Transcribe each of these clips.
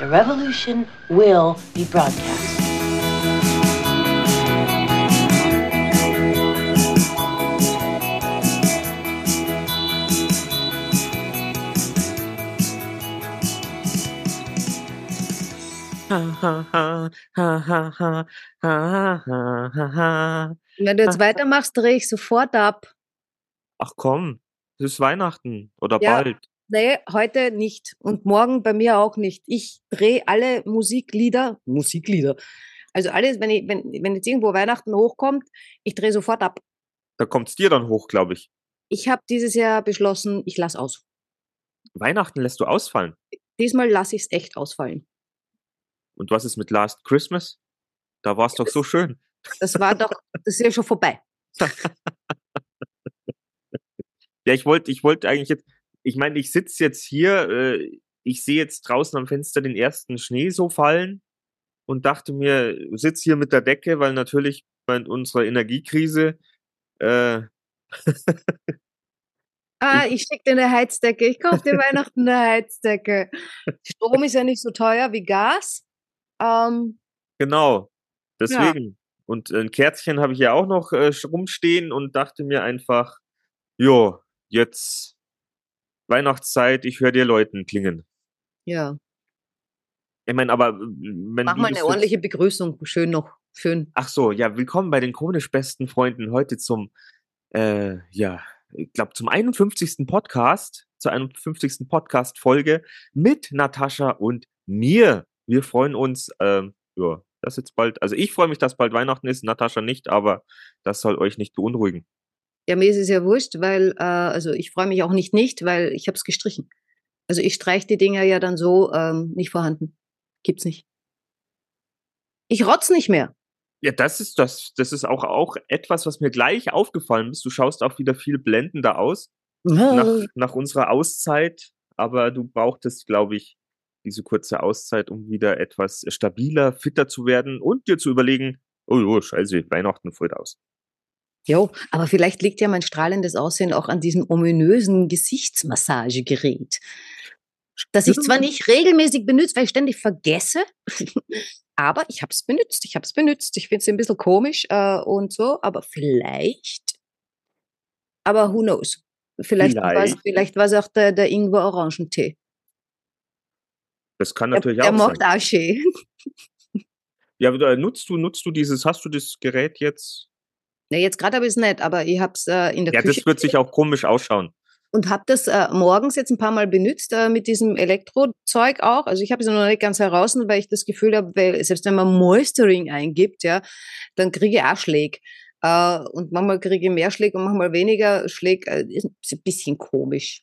The revolution will be broadcast. Wenn du jetzt weitermachst, drehe ich sofort ab. Ach komm, es ist Weihnachten oder Ja. bald. Nee, heute nicht. Und morgen bei mir auch nicht. Ich drehe alle Musiklieder, Musiklieder. Also alles, wenn, ich, wenn, wenn jetzt irgendwo Weihnachten hochkommt, ich drehe sofort ab. Da kommt's dir dann hoch, glaube ich. Ich habe dieses Jahr beschlossen, ich lasse aus. Weihnachten lässt du ausfallen. Diesmal lasse ich es echt ausfallen. Und was ist mit Last Christmas? Da war es doch so schön. Das war doch, das ist ja schon vorbei. Ja, ich wollte, ich wollte eigentlich jetzt, ich meine, ich sitze jetzt hier, äh, ich sehe jetzt draußen am Fenster den ersten Schnee so fallen und dachte mir, sitz hier mit der Decke, weil natürlich bei unserer Energiekrise, äh, Ah, ich schicke dir eine Heizdecke. Ich kaufe dir Weihnachten eine Heizdecke. Strom ist ja nicht so teuer wie Gas. Ähm, genau, deswegen. Und ein Kerzchen habe ich ja auch noch äh, rumstehen und dachte mir einfach, jo, jetzt Weihnachtszeit, ich höre dir Leuten klingen. ja, Ich meine, aber äh, wenn mach mal das eine ordentliche Begrüßung. Schön noch. Schön. Ach so, ja, willkommen bei den chronisch besten Freunden heute zum, äh, ja, ich glaube zum 51. Podcast, zur 51. Podcast-Folge mit Natascha und mir. Wir freuen uns, ähm, ja, dass jetzt bald, also ich freue mich, dass bald Weihnachten ist, Natascha nicht, aber das soll euch nicht beunruhigen. Ja, mir ist es ja wurscht, weil, äh, also ich freue mich auch nicht nicht, weil ich habe es gestrichen. Also ich streiche die Dinger ja dann so ähm, nicht vorhanden. Gibt's nicht. Ich rotz nicht mehr. Ja, das ist das, das ist auch, auch etwas, was mir gleich aufgefallen ist. Du schaust auch wieder viel blendender aus. nach, nach unserer Auszeit, aber du brauchtest, glaube ich, diese kurze Auszeit, um wieder etwas stabiler, fitter zu werden und dir zu überlegen, oh, oh scheiße, Weihnachten voll aus. Jo, aber vielleicht liegt ja mein strahlendes Aussehen auch an diesem ominösen Gesichtsmassagegerät. Das ich zwar nicht regelmäßig benutze, weil ich ständig vergesse, aber ich habe es benutzt. Ich habe es benutzt. Ich finde es ein bisschen komisch äh, und so, aber vielleicht. Aber who knows? Vielleicht, war es Vielleicht. vielleicht war's auch der, der Ingwer-Orangentee. Das kann Der, natürlich der auch macht sein. auch schön. Ja, nutzt du, nutzt du dieses, hast du das Gerät jetzt? Na, jetzt gerade habe ich es nicht, aber ich habe es äh, in der Ja, Küche das wird sich auch komisch ausschauen. und habe das äh, morgens jetzt ein paar Mal benutzt äh, mit diesem Elektrozeug auch. Also ich habe es noch nicht ganz heraus, weil ich das Gefühl habe, weil selbst wenn man Moisturing eingibt, ja, dann kriege ich auch Schläge. Äh, und manchmal kriege ich mehr Schläge und manchmal weniger Schläge. Äh, ist ein bisschen komisch.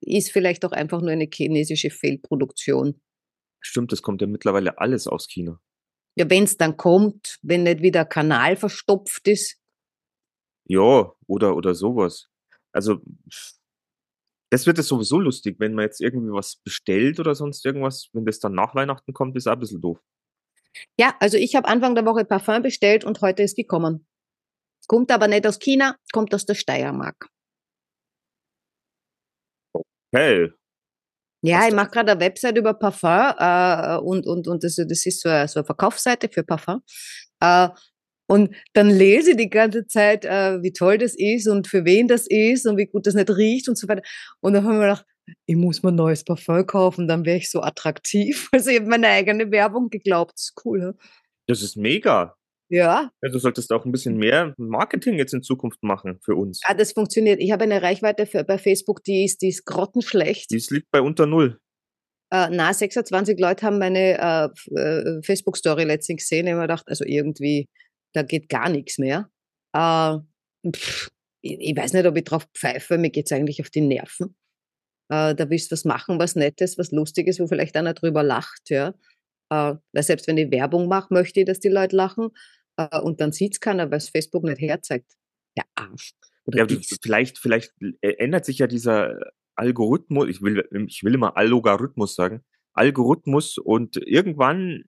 Ist vielleicht auch einfach nur eine chinesische Fehlproduktion. Stimmt, das kommt ja mittlerweile alles aus China. Ja, wenn es dann kommt, wenn nicht wieder Kanal verstopft ist. Ja, oder, oder sowas. Also, das wird es sowieso lustig, wenn man jetzt irgendwie was bestellt oder sonst irgendwas, wenn das dann nach Weihnachten kommt, ist auch ein bisschen doof. Ja, also ich habe Anfang der Woche Parfum bestellt und heute ist gekommen. Kommt aber nicht aus China, kommt aus der Steiermark. Hey, Ja, ich mache gerade eine Website über Parfum äh, und, und, und das, das ist so eine, so eine Verkaufsseite für Parfum. Äh, und dann lese ich die ganze Zeit, äh, wie toll das ist und für wen das ist und wie gut das nicht riecht und so weiter. Und dann haben wir gedacht, ich muss mir ein neues Parfum kaufen, dann wäre ich so attraktiv. Also ich habe meine eigene Werbung geglaubt. Das ist cool. ne? das ist mega. Ja, Ja, du solltest auch ein bisschen mehr Marketing jetzt in Zukunft machen für uns. ah, das funktioniert. Ich habe eine Reichweite für, bei Facebook, die ist, die ist grottenschlecht. Dies liegt bei unter Null. Äh, na, 26 Leute haben meine äh, äh, Facebook-Story letztens gesehen. Ich habe mir gedacht, also irgendwie, da geht gar nichts mehr. Äh, pff, ich, ich weiß nicht, ob ich drauf pfeife, mir geht's eigentlich auf die Nerven. Äh, da willst du was machen, was Nettes, was Lustiges, wo vielleicht einer drüber lacht, ja. Äh, weil selbst wenn ich Werbung mache, möchte ich, dass die Leute lachen. Äh, und dann sieht's keiner, weil es Facebook nicht herzeigt. Der Arsch. Ja, vielleicht, vielleicht äh, ändert sich ja dieser Algorithmus, ich will, ich will immer Allogarithmus sagen, Algorithmus und irgendwann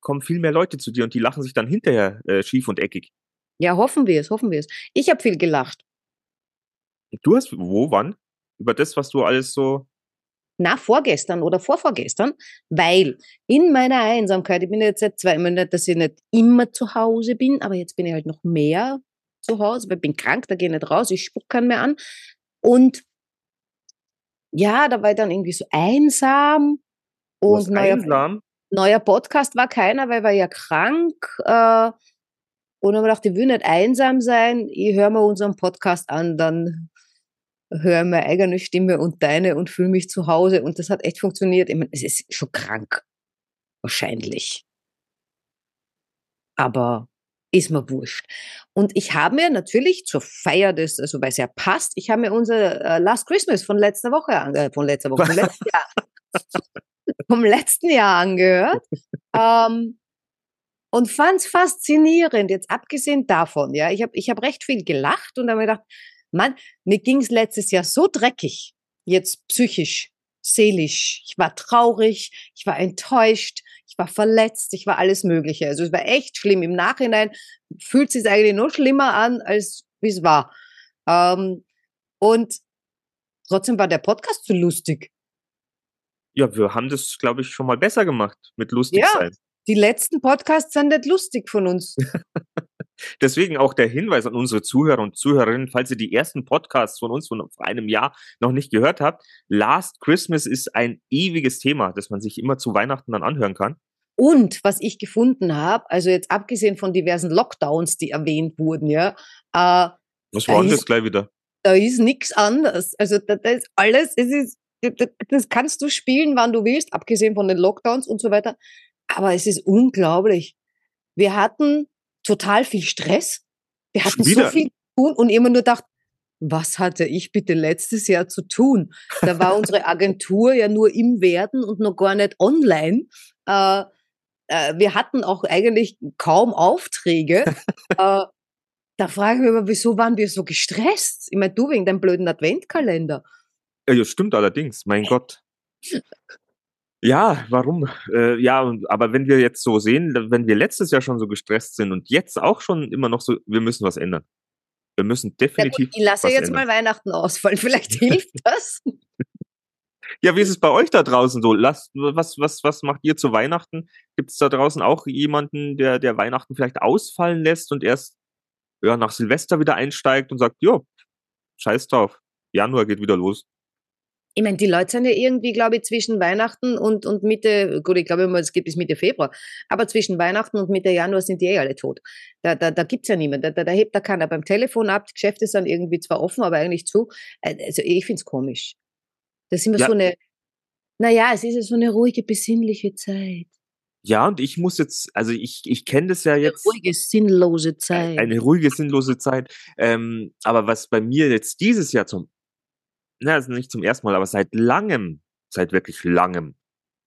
kommen viel mehr Leute zu dir und die lachen sich dann hinterher äh, schief und eckig. Ja, hoffen wir es, hoffen wir es. Ich habe viel gelacht. Du hast, wo, wann? Über das, was du alles so, na, vorgestern oder vorvorgestern, weil in meiner Einsamkeit, ich bin jetzt seit zwei Monaten, dass ich nicht immer zu Hause bin, aber jetzt bin ich halt noch mehr zu Hause, weil ich bin krank, da gehe ich nicht raus, ich spuck keinen mehr an. Und ja, da war ich dann irgendwie so einsam. Und neuer, einsam? neuer Podcast war keiner, weil ich war ja krank. Äh, und dann habe ich gedacht, ich will nicht einsam sein, ich höre mir unseren Podcast an, dann höre meine eigene Stimme und deine und fühle mich zu Hause. Und das hat echt funktioniert. Ich meine, es ist schon krank. Wahrscheinlich. Aber ist mir wurscht. Und ich habe mir natürlich zur Feier des, also weil es ja passt, ich habe mir unser äh, Last Christmas von letzter Woche, äh, von letzter Woche, vom letzten Jahr, vom letzten Jahr angehört. Ähm, und fand es faszinierend, jetzt abgesehen davon, ja, ich habe ich hab recht viel gelacht und habe mir gedacht, Mann, mir ging es letztes Jahr so dreckig, jetzt psychisch, seelisch. Ich war traurig, ich war enttäuscht, ich war verletzt, ich war alles Mögliche. Also es war echt schlimm. Im Nachhinein fühlt es sich eigentlich noch schlimmer an, als wie es war. Ähm, und trotzdem war der Podcast so lustig. Ja, wir haben das, glaube ich, schon mal besser gemacht mit lustig ja, sein. Die letzten Podcasts sind nicht lustig von uns. Deswegen auch der Hinweis an unsere Zuhörer und Zuhörerinnen, falls ihr die ersten Podcasts von uns von vor einem Jahr noch nicht gehört habt. Last Christmas ist ein ewiges Thema, das man sich immer zu Weihnachten dann anhören kann. Und was ich gefunden habe, also jetzt abgesehen von diversen Lockdowns, die erwähnt wurden, ja. Äh, was war denn das gleich wieder? Da ist nichts anders. Also da, da ist alles, es ist, das kannst du spielen, wann du willst, abgesehen von den Lockdowns und so weiter. Aber es ist unglaublich. Wir hatten total viel Stress. Wir hatten so viel zu tun und immer nur gedacht, was hatte ich bitte letztes Jahr zu tun? Da war unsere Agentur ja nur im Werden und noch gar nicht online. Äh, äh, wir hatten auch eigentlich kaum Aufträge. äh, da frage ich mich immer, wieso waren wir so gestresst? Ich meine, du wegen deinem blöden Adventkalender. Ja, das stimmt allerdings, mein Gott. Ja, warum? Äh, ja, aber wenn wir jetzt so sehen, wenn wir letztes Jahr schon so gestresst sind und jetzt auch schon immer noch so, wir müssen was ändern. Wir müssen definitiv. Ja ich lasse jetzt ändern. mal Weihnachten ausfallen. Vielleicht hilft das. ja, wie ist es bei euch da draußen so? Lasst, was, was, was macht ihr zu Weihnachten? Gibt es da draußen auch jemanden, der, der Weihnachten vielleicht ausfallen lässt und erst ja, nach Silvester wieder einsteigt und sagt, jo, scheiß drauf. Januar geht wieder los ich meine, die Leute sind ja irgendwie, glaube ich, zwischen Weihnachten und, und Mitte, gut, ich glaube immer, es geht bis Mitte Februar, aber zwischen Weihnachten und Mitte Januar sind die eh alle tot. Da, da, da gibt's ja niemanden, da, da, da hebt da keiner beim Telefon ab, die Geschäfte sind irgendwie zwar offen, aber eigentlich zu. Äh, also ich find's komisch. Das ist immer ja. so eine, naja, es ist ja so eine ruhige, besinnliche Zeit. Ja, und ich muss jetzt, also ich, ich kenne das ja jetzt. Eine ruhige, sinnlose Zeit. Eine ruhige, sinnlose Zeit. Ähm, aber was bei mir jetzt dieses Jahr zum na, also nicht zum ersten Mal, aber seit langem, seit wirklich langem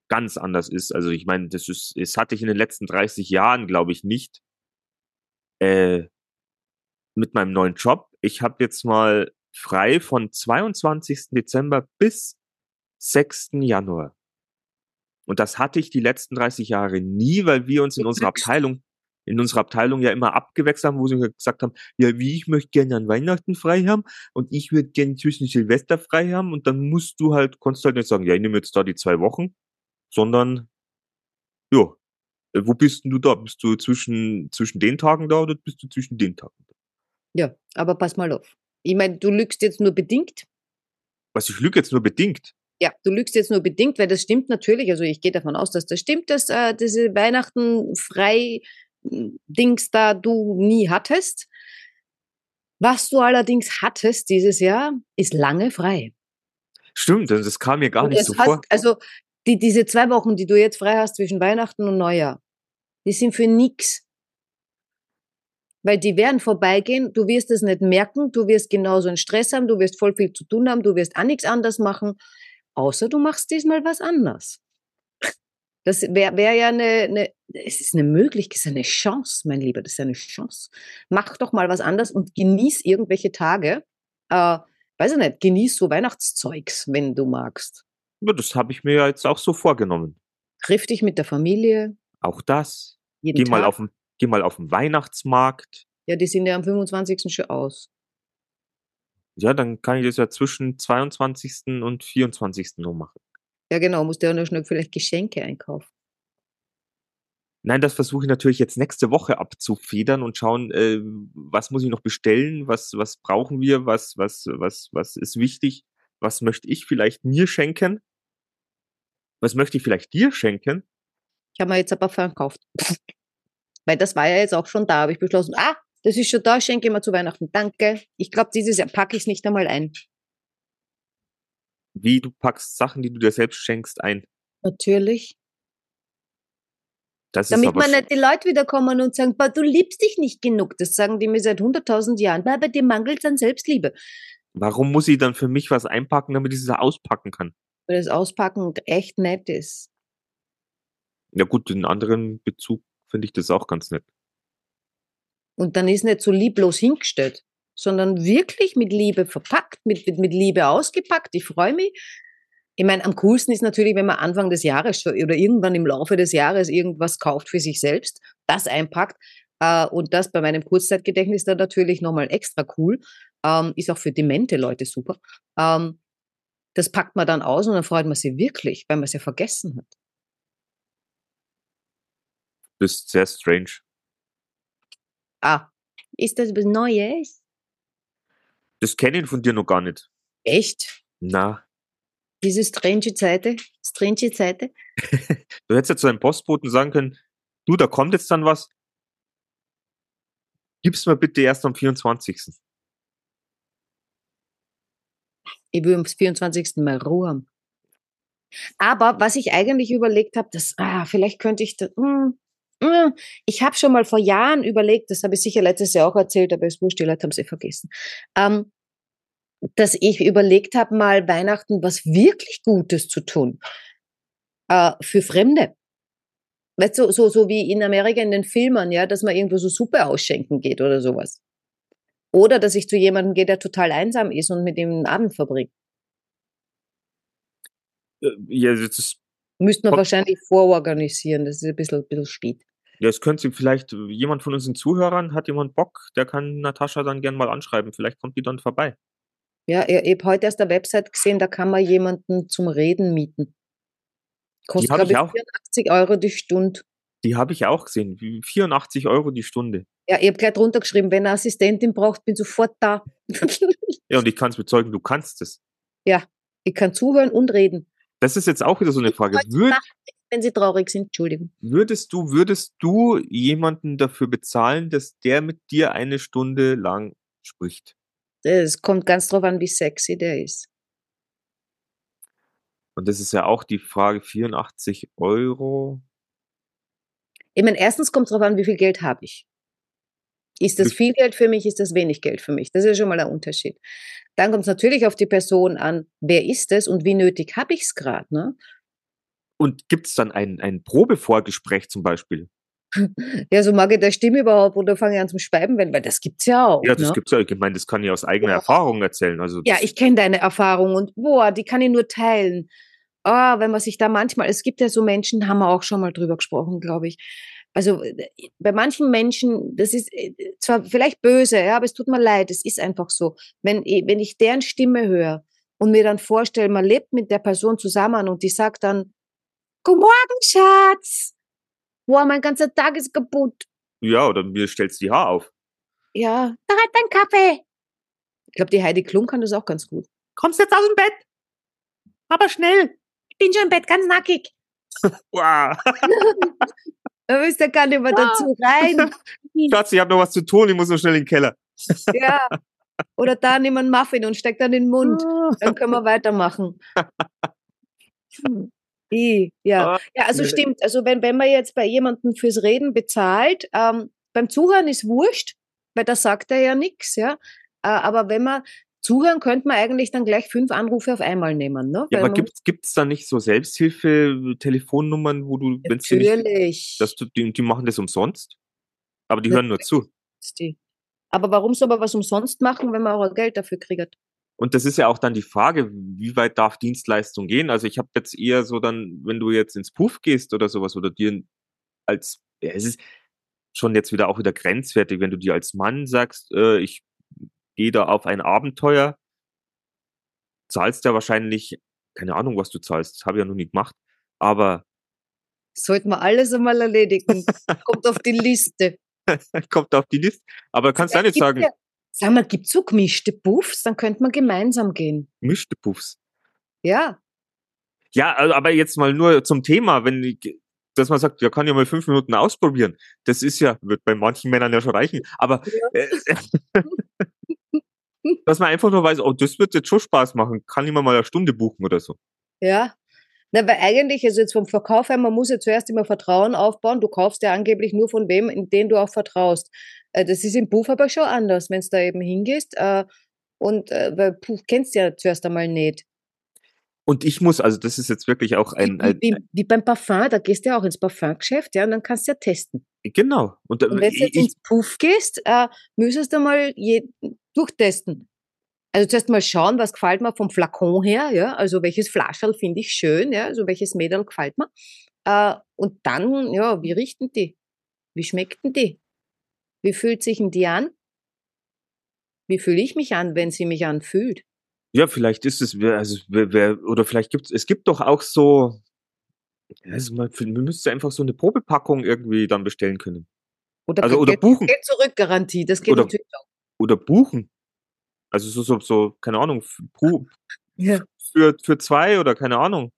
ganz anders ist. Also ich meine, das ist, das hatte ich in den letzten 30 Jahren, glaube ich, nicht. Äh, mit meinem neuen Job. Ich habe jetzt mal frei von 22. Dezember bis 6. Januar. Und das hatte ich die letzten 30 Jahre nie, weil wir uns in unserer Abteilung in unserer Abteilung ja immer abgewechselt haben, wo sie gesagt haben, ja, wie ich möchte gerne an Weihnachten frei haben und ich würde gerne zwischen Silvester frei haben und dann musst du halt, konntest halt nicht sagen, ja, ich nehme jetzt da die zwei Wochen, sondern, ja, äh, wo bist denn du da? Bist du zwischen, zwischen den Tagen da oder bist du zwischen den Tagen da? Ja, aber pass mal auf. Ich meine, du lügst jetzt nur bedingt. Was, ich lüge jetzt nur bedingt? Ja, du lügst jetzt nur bedingt, weil das stimmt natürlich. Also ich gehe davon aus, dass das stimmt, dass äh, diese Weihnachten frei Dings da du nie hattest. Was du allerdings hattest dieses Jahr, ist lange frei. Stimmt, das kam mir gar und nicht so hast, vor. Also die, diese zwei Wochen, die du jetzt frei hast zwischen Weihnachten und Neujahr, die sind für nix. Weil die werden vorbeigehen, du wirst es nicht merken, du wirst genauso einen Stress haben, du wirst voll viel zu tun haben, du wirst auch nichts anders machen, außer du machst diesmal was anders. Das wäre wär ja eine, eine, es ist eine Möglichkeit, es ist eine Chance, mein Lieber, das ist eine Chance. Mach doch mal was anderes und genieß irgendwelche Tage. Äh, weiß ich nicht, genieß so Weihnachtszeugs, wenn du magst. Ja, das habe ich mir ja jetzt auch so vorgenommen. Triff dich mit der Familie. Auch das. Jeden geh, Mal auf den, geh mal auf den Weihnachtsmarkt. Ja, die sind ja am 25. schon aus. Ja, dann kann ich das ja zwischen 22. und 24. noch machen. Ja, genau, musst du ja noch schnell vielleicht Geschenke einkaufen. Nein, das versuche ich natürlich jetzt nächste Woche abzufedern und schauen, äh, was muss ich noch bestellen, was, was brauchen wir, was, was, was, was ist wichtig, was möchte ich vielleicht mir schenken, was möchte ich vielleicht dir schenken. Ich habe mir jetzt aber verkauft. Weil das war ja jetzt auch schon da, habe ich beschlossen, ah, das ist schon da, schenke ich mir zu Weihnachten. Danke. Ich glaube, dieses Jahr packe ich es nicht einmal ein. Wie du packst Sachen, die du dir selbst schenkst, ein. Natürlich. Das Damit man nicht die Leute wieder kommen und sagen, "Boah, du liebst dich nicht genug. Das sagen die mir seit 100.000 Jahren. Weil bei dir mangelt es an Selbstliebe. Warum muss ich dann für mich was einpacken, damit ich es auspacken kann? Weil das Auspacken echt nett ist. Ja gut, in anderen Bezug finde ich das auch ganz nett. Und dann ist nicht so lieblos hingestellt, sondern wirklich mit Liebe verpackt, mit, mit, mit Liebe ausgepackt. Ich freue mich. Ich meine, am coolsten ist natürlich, wenn man Anfang des Jahres oder irgendwann im Laufe des Jahres irgendwas kauft für sich selbst, das einpackt. Äh, und das bei meinem Kurzzeitgedächtnis dann natürlich nochmal extra cool. Ähm, ist auch für demente Leute super. Ähm, das packt man dann aus und dann freut man sich wirklich, weil man es ja vergessen hat. Das ist sehr strange. Ah, ist das was Neues? Das kenne ich von dir noch gar nicht. Echt? Na, Diese strange Zeiten? Strange Zeiten? du hättest ja zu deinem Postboten sagen können, du, da kommt jetzt dann was. Gib's mir bitte erst am 24. Ich will am 24. Mal Ruhe haben. Aber was ich eigentlich überlegt habe, das, ah, vielleicht könnte ich, da, mm, mm, ich habe schon mal vor Jahren überlegt, das habe ich sicher letztes Jahr auch erzählt, aber es wurscht, die Leute haben es eh vergessen, ähm, dass ich überlegt habe, mal Weihnachten was wirklich Gutes zu tun äh, für Fremde. Weißt du, so, so wie in Amerika in den Filmen, ja, dass man irgendwo so Suppe ausschenken geht oder sowas. Oder dass ich zu jemandem gehe, der total einsam ist und mit ihm einen Abend verbringt. Äh, Ja, das ist, Müsste man wahrscheinlich vororganisieren, das ist ein bisschen, ein bisschen spät. Ja, es könnte vielleicht jemand von unseren Zuhörern, hat jemand Bock, der kann Natascha dann gern mal anschreiben. Vielleicht kommt die dann vorbei. Ja, ich, habe heute erst eine Website gesehen, da kann man jemanden zum Reden mieten. Kostet, glaube ich auch. 84 Euro die Stunde. Die habe ich auch gesehen. Wie 84 Euro die Stunde. Ja, ich habe gleich drunter geschrieben, wenn eine Assistentin braucht, bin sofort da. Ja, und ich kann es bezeugen, du kannst es. ich kann zuhören und reden. Das ist jetzt auch wieder so eine Frage. Heute Würd, Nacht, wenn sie traurig sind, Entschuldigung. würdest du, würdest du jemanden dafür bezahlen, dass der mit dir eine Stunde lang spricht? Es kommt ganz drauf an, wie sexy der ist. Und das ist ja auch die Frage, 84 Euro. Ich meine, erstens kommt es drauf an, wie viel Geld habe ich. Ist das viel Geld für mich, ist das wenig Geld für mich? Das ist ja schon mal ein Unterschied. Dann kommt es natürlich auf die Person an, wer ist es und wie nötig habe ich es gerade. Ne? Und gibt es dann ein, ein Probevorgespräch zum Beispiel? Ja, so mag ich der Stimme überhaupt oder fange ich an zum Speiben, wenn, weil das gibt's ja auch. Ja, das ne? gibt's ja. Ich meine, das kann ich aus eigener Ja. Erfahrung erzählen. Also Ja, ich kenne deine Erfahrung und boah, die kann ich nur teilen. Ah, wenn man sich da manchmal, es gibt ja so Menschen, haben wir auch schon mal drüber gesprochen, glaube ich. Also äh, bei manchen Menschen, das ist äh, zwar vielleicht böse, ja, aber es tut mir leid, es ist einfach so. Wenn, wenn ich deren Stimme höre und mir dann vorstelle, man lebt mit der Person zusammen und die sagt dann, Guten Morgen, Schatz. Boah, mein ganzer Tag ist kaputt. ja, oder mir stellst die Haar auf. Ja, da hat dein Kaffee. Ich glaube, die Heidi Klum kann das auch ganz gut. Kommst jetzt aus dem Bett? Aber schnell. Ich bin schon im Bett, ganz nackig. Wow. Da ist der gar nicht mehr dazu rein. Schatz, ich habe noch was zu tun. Ich muss noch schnell in den Keller. Ja. Oder da nimm einen Muffin und steck dann in den Mund. Dann können wir weitermachen. Hm. I, ja. Ah, ja, also stimmt. Also wenn, wenn man jetzt bei jemandem fürs Reden bezahlt, ähm, beim Zuhören ist wurscht, weil da sagt er ja nichts, ja. Äh, aber wenn man zuhören, könnte man eigentlich dann gleich fünf Anrufe auf einmal nehmen. Ne? Ja, aber gibt's gibt's da nicht so Selbsthilfe-Telefonnummern, wo du, dir nicht, Natürlich. dass du, die, die machen das umsonst? Aber die hören nur zu. die. Aber warum soll man was umsonst machen, wenn man auch Geld dafür kriegt? Und das ist ja auch dann die Frage, wie weit darf Dienstleistung gehen? Also ich habe jetzt eher so dann, wenn du jetzt ins Puff gehst oder sowas oder dir als, ja, es ist schon jetzt wieder auch wieder grenzwertig, wenn du dir als Mann sagst, äh, ich gehe da auf ein Abenteuer, zahlst ja wahrscheinlich keine Ahnung, was du zahlst. Das habe ich ja noch nie gemacht. Aber Sollten wir alles einmal erledigen. Kommt auf die Liste. kommt auf die Liste. Aber kannst du auch nicht sagen, ja- Sag mal, gibt's so gemischte Buffs? Dann könnte man gemeinsam gehen. mischte Puffs. Ja. Ja, aber jetzt mal nur zum Thema, wenn ich, dass man sagt, ja, kann ja mal fünf Minuten ausprobieren. Das ist ja, wird bei manchen Männern ja schon reichen. Aber äh, dass man einfach nur weiß, oh, das wird jetzt schon Spaß machen, kann ich mir mal eine Stunde buchen oder so. Ja. Na, weil eigentlich, also jetzt vom Verkauf her, man muss ja zuerst immer Vertrauen aufbauen. Du kaufst ja angeblich nur von wem, in den du auch vertraust. Äh, Das ist im Buch aber schon anders, wenn du da eben hingehst. äh, Und äh, weil Buch kennst du ja zuerst einmal nicht. Und ich muss, also das ist jetzt wirklich auch ein, wie, ein wie, wie beim Parfum, da gehst du ja auch ins Parfumgeschäft, ja, und dann kannst du ja testen. genau. Und, Und wenn du jetzt ich, ins Puff gehst, äh, müsstest du mal je, durchtesten. Also zuerst mal schauen, was gefällt mir vom Flakon her, ja, also welches Flascherl finde ich schön, ja, also welches Mädel gefällt mir. Äh, und dann, ja, wie riechen die? Wie schmeckten die? Wie fühlt sich denn die an? Wie fühle ich mich an, wenn sie mich anfühlt? ja, vielleicht ist es, wer- also oder vielleicht gibt es, es gibt doch auch so, also man, man müsste einfach so eine Probepackung irgendwie dann bestellen können. Oder, Also, oder Geld- buchen. Geld zurück Garantie, das geht Oder- natürlich auch. Oder buchen. Also so, so, so, keine Ahnung, f- pro- Ja. für, für zwei oder keine Ahnung.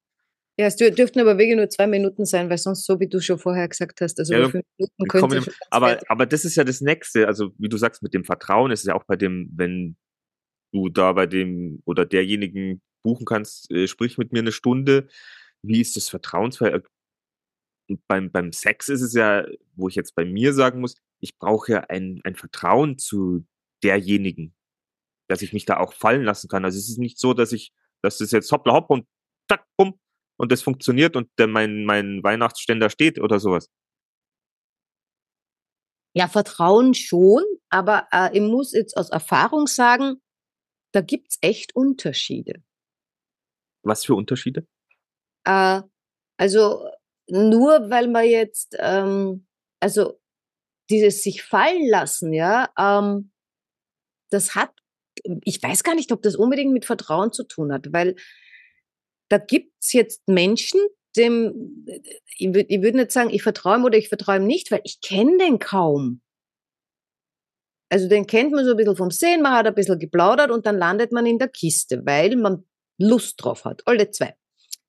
Ja, es dür- dürften aber wirklich nur zwei Minuten sein, weil sonst, so wie du schon vorher gesagt hast, also Ja, fünf Minuten könnte ganz Aber, aber das ist ja das Nächste. Also, wie du sagst, mit dem Vertrauen ist es ja auch bei dem, wenn du da bei dem oder derjenigen buchen kannst, äh, sprich mit mir eine Stunde. Wie ist das Vertrauensverhältnis? Und beim, beim Sex ist es ja, wo ich jetzt bei mir sagen muss, ich brauche ja ein, ein Vertrauen zu derjenigen, dass ich mich da auch fallen lassen kann. Also es ist nicht so, dass ich, dass das jetzt hoppla hopp und zack, bumm, und das funktioniert und der, mein, mein Weihnachtsständer steht oder sowas. Ja, Vertrauen schon, aber äh, ich muss jetzt aus Erfahrung sagen, da gibt's echt Unterschiede. Was für Unterschiede? Äh, also nur weil man jetzt, ähm, also dieses sich fallen lassen, ja, ähm, das hat, ich weiß gar nicht, ob das unbedingt mit Vertrauen zu tun hat, weil da gibt's jetzt Menschen, dem, ich würde ich würd nicht sagen, ich vertraue ihm oder ich vertraue ihm nicht, weil ich kenne den kaum. Also den kennt man so ein bisschen vom Sehen, man hat ein bisschen geplaudert und dann landet man in der Kiste, weil man Lust drauf hat, alle zwei.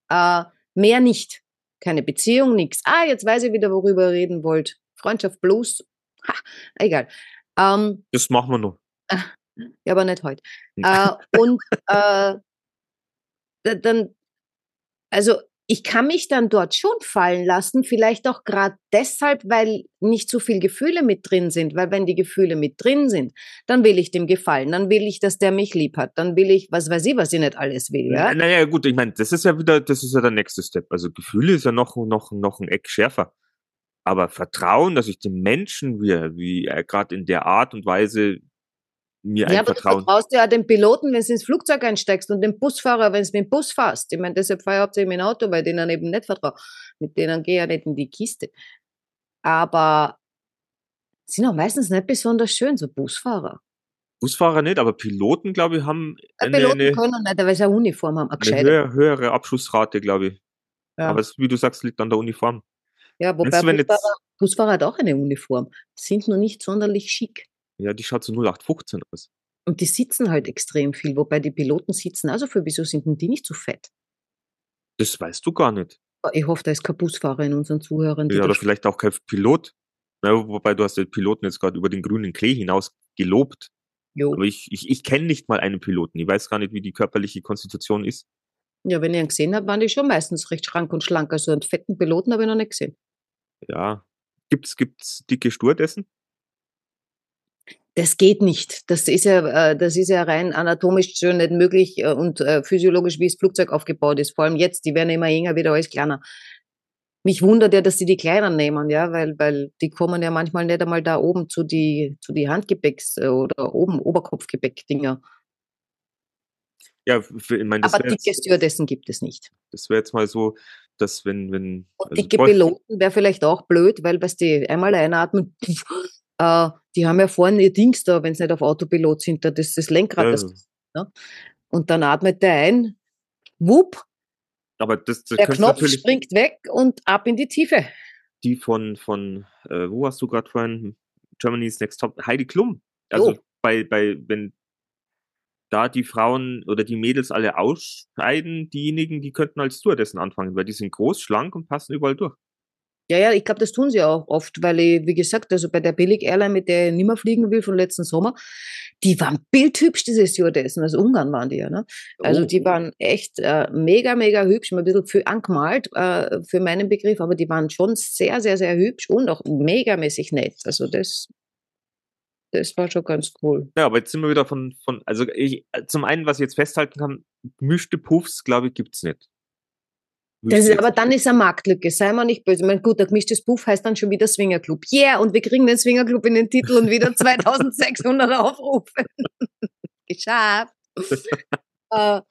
Äh, mehr nicht. Keine Beziehung, nichts. Ah, jetzt weiß ich wieder, worüber ihr reden wollt. Freundschaft plus. Ha, egal. Ähm, Das machen wir noch. ja, aber nicht heute. Äh, und äh, da- dann, also ich kann mich dann dort schon fallen lassen, vielleicht auch gerade deshalb, weil nicht so viel Gefühle mit drin sind, weil wenn die Gefühle mit drin sind, dann will ich dem gefallen, dann will ich, dass der mich lieb hat, dann will ich, was weiß ich, was ich nicht alles will, ja. Naja, gut, ich meine, das ist ja wieder, das ist ja der nächste Step. Also Gefühle ist ja noch, noch, noch ein Eck schärfer. Aber Vertrauen, dass ich dem Menschen, wie wie er gerade in der Art und Weise mir ein Ja, aber du Vertrauen. vertraust ja dem Piloten, wenn du ins Flugzeug einsteigst und dem Busfahrer, wenn du mit dem Bus fährst. Ich meine, deshalb fahre ich hauptsächlich mit dem Auto, weil denen eben nicht vertraue. Mit denen gehe ich ja nicht in die Kiste. Aber sind auch meistens nicht besonders schön, so Busfahrer. Busfahrer nicht, aber Piloten, glaube ich, haben eine, Piloten eine, können nicht, weil sie eine Uniform haben, eine eine höhere, höhere Abschussrate, glaube ich. Ja. Aber es, wie du sagst, liegt an der Uniform. Ja, wobei du, Busfahrer, Busfahrer hat auch eine Uniform, sind nur nicht sonderlich schick. Ja, die schaut so 0815 aus. Und die sitzen halt extrem viel, wobei die Piloten sitzen also für, wieso sind denn die nicht so fett? Das weißt du gar nicht. Ich hoffe, da ist kein Busfahrer in unseren Zuhörern. Ja, oder vielleicht auch kein Pilot. Ja, wobei du hast den Piloten jetzt gerade über den grünen Klee hinaus gelobt. Jo. Aber ich, ich, ich kenne nicht mal einen Piloten. Ich weiß gar nicht, wie die körperliche Konstitution ist. Ja, wenn ich ihn gesehen habe, waren die schon meistens recht schrank und schlank. Also einen fetten Piloten habe ich noch nicht gesehen. Ja. Gibt's, gibt's dicke Stewardessen? Das geht nicht. Das ist ja, äh, das ist ja rein anatomisch schon nicht möglich äh, und äh, physiologisch, wie das Flugzeug aufgebaut ist. Vor allem jetzt, die werden immer jünger, wieder alles kleiner. Mich wundert ja, dass sie die Kleinen nehmen, ja, weil, weil die kommen ja manchmal nicht einmal da oben zu die, zu die Handgepäcks- oder oben Oberkopfgepäck-Dinger. Ja, ich meine, Aber wäre dicke Stewardessen gibt es nicht. das wär jetzt mal so, dass wenn, wenn. Und also dicke Piloten wäre vielleicht auch blöd, weil, weißt du, einmal einatmen, äh, die haben ja vorne ihr Dings da, wenn sie nicht auf Autopilot sind, da das, das Lenkrad. Ja, Das, ne? Und dann atmet der ein, wupp, Aber das, das Der Knopf springt weg und ab in die Tiefe. die von, von äh, wo hast du gerade vorhin? Germany's Next Top, Heidi Klum. Also Oh. bei, bei, wenn da die Frauen oder die Mädels alle ausscheiden, diejenigen, die könnten als Stewardessen anfangen, weil die sind groß, schlank und passen überall durch. Ja, ja, ich glaube, das tun sie auch oft, weil ich, wie gesagt, also bei der Billig-Airline, mit der ich nicht mehr fliegen will von letzten Sommer, die waren bildhübsch, diese Stewardessen. Also Ungarn waren die ja, ne? Also Oh. die waren echt äh, mega, mega hübsch, mal ein bisschen für angemalt äh, für meinen Begriff, aber die waren schon sehr, sehr, sehr hübsch und auch megamäßig nett. Also das, das war schon ganz cool. Ja, aber jetzt sind wir wieder von, von also ich, zum einen, was ich jetzt festhalten kann, gemischte Puffs, glaube ich, gibt's nicht. Das ist, aber dann ist eine Marktlücke, sei mal nicht böse. Ich meine, gut, der gemischtes Puff heißt dann schon wieder Swingerclub. Yeah, und wir kriegen den Swingerclub in den Titel und wieder 2600 Aufrufe. Geschafft. äh,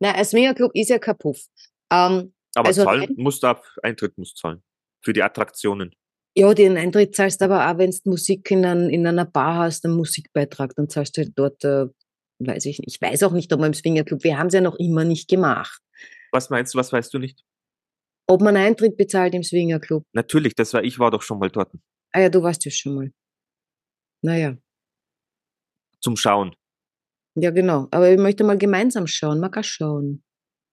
na, ein Swingerclub ist ja kein Puff. Ähm, Aber also zahlen musst du ab, Eintritt musst zahlen. Für die Attraktionen. ja, den Eintritt zahlst du aber auch, wenn du Musik in, ein, in einer Bar hast, einen Musikbeitrag, dann zahlst du halt dort, äh, weiß ich nicht. Ich weiß auch nicht, ob man im Swingerclub, wir haben es ja noch immer nicht gemacht. Was meinst du, was weißt du nicht? Ob man Eintritt bezahlt im Swingerclub. Natürlich, das war, ich war doch schon mal dort. Ah ja, du warst ja schon mal. Naja. Zum Schauen. Ja, genau. Aber ich möchte mal gemeinsam schauen. Mag auch schauen.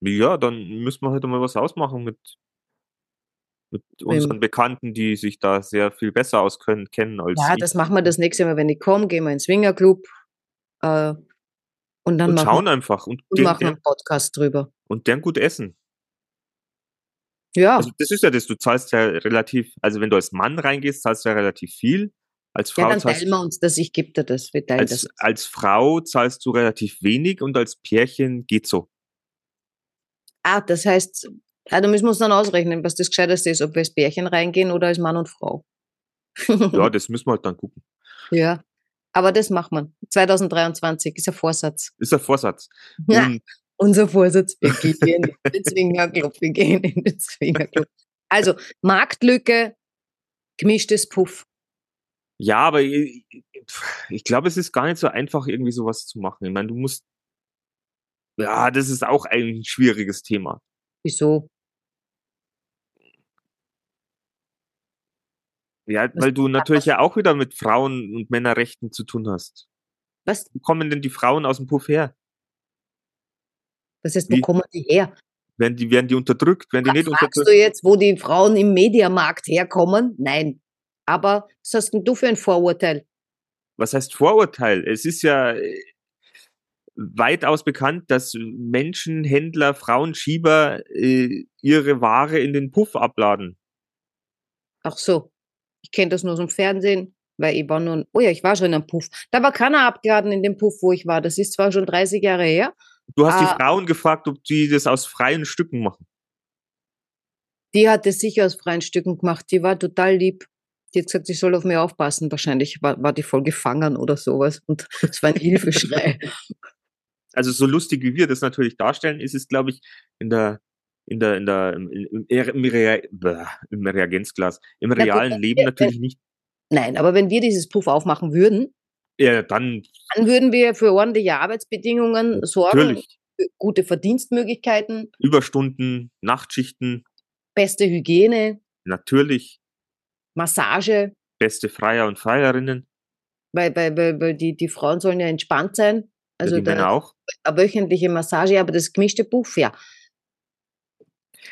Ja, dann müssen wir heute mal was ausmachen mit, mit unseren Bekannten, die sich da sehr viel besser auskennen kennen als Ja, ich. das machen wir das nächste Mal, wenn ich komme, gehen wir in den Swingerclub. Äh, und dann und machen, schauen einfach und und machen einen Podcast drüber. und gern gut essen. Ja, Also das ist ja das, du zahlst ja relativ, also wenn du als Mann reingehst, zahlst du ja relativ viel. Als ja Frau dann zahlst teilen wir uns das. Ich gebe dir das. Wir teilen als, das. als Frau zahlst du relativ wenig und als Pärchen geht so. Ah, das heißt, ah, da müssen wir uns dann ausrechnen, was das Gescheiteste ist, ob wir als Pärchen reingehen oder als Mann und Frau. Ja, das müssen wir halt dann gucken. ja. Aber das machen wir. 2023 ist ein Vorsatz. Ist der Vorsatz. Ja. Und Unser Vorsatz, wir gehen in den Swingerclub, wir gehen in den Swingerclub. Also, Marktlücke, gemischtes Puff. ja, aber ich, ich glaube, es ist gar nicht so einfach, irgendwie sowas zu machen. Ich meine, du musst, ja, das ist auch ein schwieriges Thema. Wieso? Ja, Was- weil du natürlich ja auch wieder mit Frauen- und Männerrechten zu tun hast. Was? Wo kommen denn die Frauen aus dem Puff her? Das heißt, wo Wie? kommen die her? Werden die, werden die unterdrückt? Werden die nicht Fragst unterdrückt? du jetzt, wo die Frauen im Mediamarkt herkommen? Nein. Aber was hast denn du für ein Vorurteil? was heißt Vorurteil? Es ist ja äh, weitaus bekannt, dass Menschen, Händler, Frauenschieber äh, ihre Ware in den Puff abladen. Ach so. Ich kenne das nur aus dem Fernsehen, weil ich war nur, oh ja, ich war schon in einem Puff. Da war keiner abgeladen in dem Puff, wo ich war. Das ist zwar schon 30 Jahre her. Du hast die Frauen gefragt, ob die das aus freien Stücken machen. Die hat es sicher aus freien Stücken gemacht. Die war total lieb. Die hat gesagt, ich soll auf mich aufpassen. Wahrscheinlich war, war die voll gefangen oder sowas. Und es war ein Hilfeschrei. Also so lustig wie wir das natürlich darstellen, ist es, glaube ich, in der in der in der im, im, im, im Reagenzglas im gut, realen wenn Leben wir- natürlich nicht. Nein, aber wenn wir dieses Puff aufmachen würden, Ja, dann dann würden wir für ordentliche Arbeitsbedingungen sorgen, natürlich gute Verdienstmöglichkeiten, Überstunden, Nachtschichten, beste Hygiene, natürlich Massage, beste Freier und Freierinnen, weil, weil, weil, weil die, die Frauen sollen ja entspannt sein. Also ja, die Männer auch. eine wöchentliche Massage, aber das gemischte Puff, ja.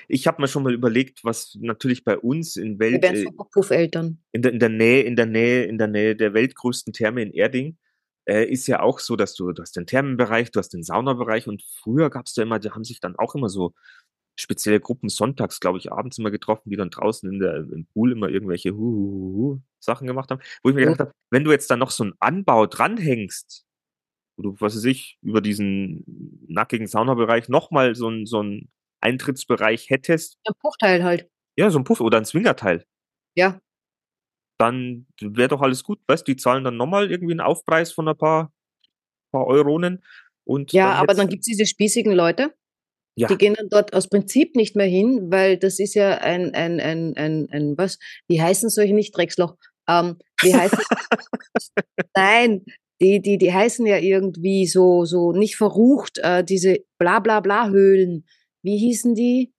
Ich habe mir schon mal überlegt, was natürlich bei uns in Wir Welt werden äh, Puffeltern. in der, in der Nähe, in der Nähe, in der Nähe der weltgrößten Therme in Erding, äh, ist ja auch so, dass du, du hast den Thermenbereich, du hast den Saunabereich und früher gab es da immer, da haben sich dann auch immer so spezielle Gruppen sonntags, glaube ich, abends immer getroffen, die dann draußen in der, im Pool immer irgendwelche Hu Sachen gemacht haben, wo ich mir Ja. gedacht habe, wenn du jetzt da noch so einen Anbau dranhängst, wo du, was weiß ich, über diesen nackigen Saunabereich nochmal so ein, so ein Eintrittsbereich hättest, Ein Puffteil halt. ja, so ein Puff oder ein Swingerteil, Ja. dann wäre doch alles gut, weißt die zahlen dann nochmal irgendwie einen Aufpreis von ein paar, paar Euronen und Ja, aber hätt's- dann gibt es diese spießigen Leute, ja, die gehen dann dort aus Prinzip nicht mehr hin, weil das ist ja ein, ein, ein, ein, ein was? Wie heißen solche nicht Drecksloch? Ähm, wie heißen? Nein, die, die, die heißen ja irgendwie so, so nicht verrucht, äh, diese bla bla bla Höhlen. Wie hießen die?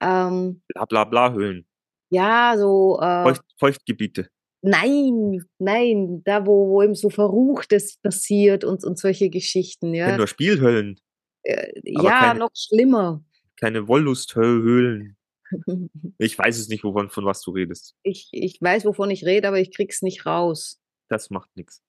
Ähm, Bla bla bla Höhlen. ja, so, äh, Feucht, Feuchtgebiete. nein, nein, da wo, wo eben so Verruchtes passiert und, und solche Geschichten, Ja. Nur Spielhöllen, Äh, ja, keine- noch schlimmer. keine Wolllusthöhlen. Ich weiß es nicht, wovon von was du redest. Ich, ich weiß, wovon ich rede, aber ich krieg's nicht raus. Das macht nichts.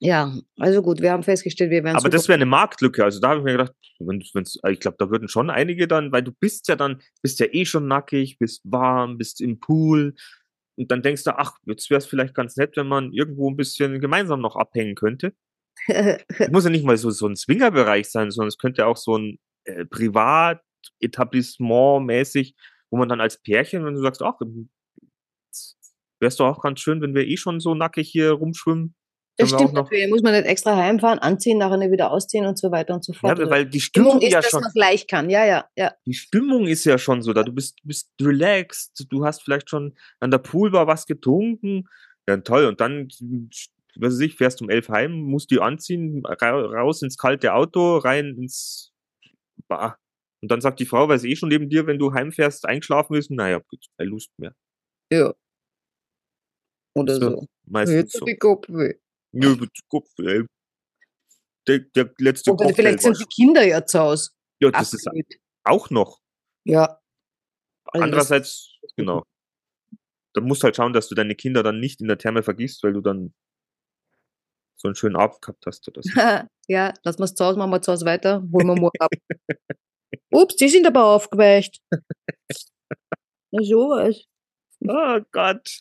Ja, also gut, wir haben festgestellt, wir werden Aber das wäre eine Marktlücke. Also da habe ich mir gedacht, wenn, wenn's, ich glaube, da würden schon einige dann, weil du bist ja dann, bist ja eh schon nackig, bist warm, bist im Pool. Und dann denkst du, ach, jetzt wäre es vielleicht ganz nett, wenn man irgendwo ein bisschen gemeinsam noch abhängen könnte. Muss ja nicht mal so, so ein Swingerbereich sein, sondern es könnte auch so ein äh, Privatetablissement mäßig, wo man dann als Pärchen, wenn du sagst, ach, wäre es doch auch ganz schön, wenn wir eh schon so nackig hier rumschwimmen. Das stimmt natürlich. Muss man nicht extra heimfahren, anziehen, nachher nicht wieder ausziehen und so weiter und so Ja, fort. Also weil die Stimmung Stimmung ist, ja dass schon, man gleich kann. Ja, ja, ja. die Stimmung ist ja schon so da. Du bist, du bist relaxed, du hast vielleicht schon an der Poolbar was getrunken. Ja, toll. Und dann, was weiß ich, fährst um elf heim, musst die anziehen, ra raus ins kalte Auto, rein ins Bar. Und dann sagt die Frau, weil sie eh schon neben dir, wenn du heimfährst, eingeschlafen bist, naja, gut, keine Lust mehr. ja. Oder So, so. Meistens so. Kopfweh. Ja, mit Kopf, ey. Der, der letzte Oder Cocktail vielleicht sind die Kinder ja zu Hause. Ja, das ist Abgeblüht. auch noch. Ja. Also Andererseits, genau. Da musst halt schauen, dass du deine Kinder dann nicht in der Therme vergisst, weil du dann so einen schönen Abend gehabt hast oder so. ja, lass mal's zu Hause, machen wir zu Hause weiter, holen wir morgen ab. Ups, die sind aber aufgeweicht. Na sowas. oh Gott.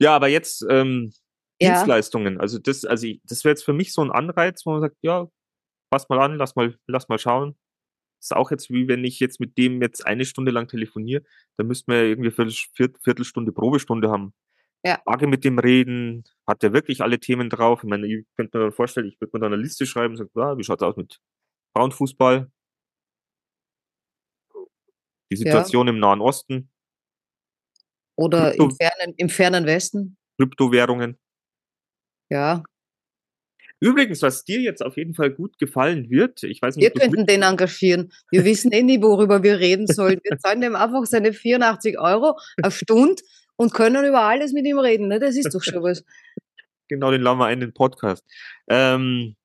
Ja, aber jetzt ähm, Ja. Dienstleistungen. Also das, also ich, das wäre jetzt für mich so ein Anreiz, wo man sagt, ja, pass mal an, lass mal, lass mal schauen. ist auch jetzt wie wenn ich jetzt mit dem jetzt eine Stunde lang telefoniere, dann müssten wir ja irgendwie Viertel, Viert- Viertelstunde Probestunde haben. Ja. Frage mit dem reden, hat der wirklich alle Themen drauf? Ich meine, ich könnte mir dann vorstellen, ich würde mir dann eine Liste schreiben und sagen, ja, wie schaut's aus mit Frauenfußball? Die Situation im Nahen Osten, Oder im Krypto- fernen, im fernen Westen. Kryptowährungen. Ja. Übrigens, was dir jetzt auf jeden Fall gut gefallen wird, ich weiß nicht, Wir könnten den engagieren. Wir wissen eh nie, worüber wir reden sollen. Wir zahlen dem einfach seine 84 Euro eine Stunde und können über alles mit ihm reden. Ne? Das ist doch schon was. genau, den laden wir ein, in den Podcast. Ähm,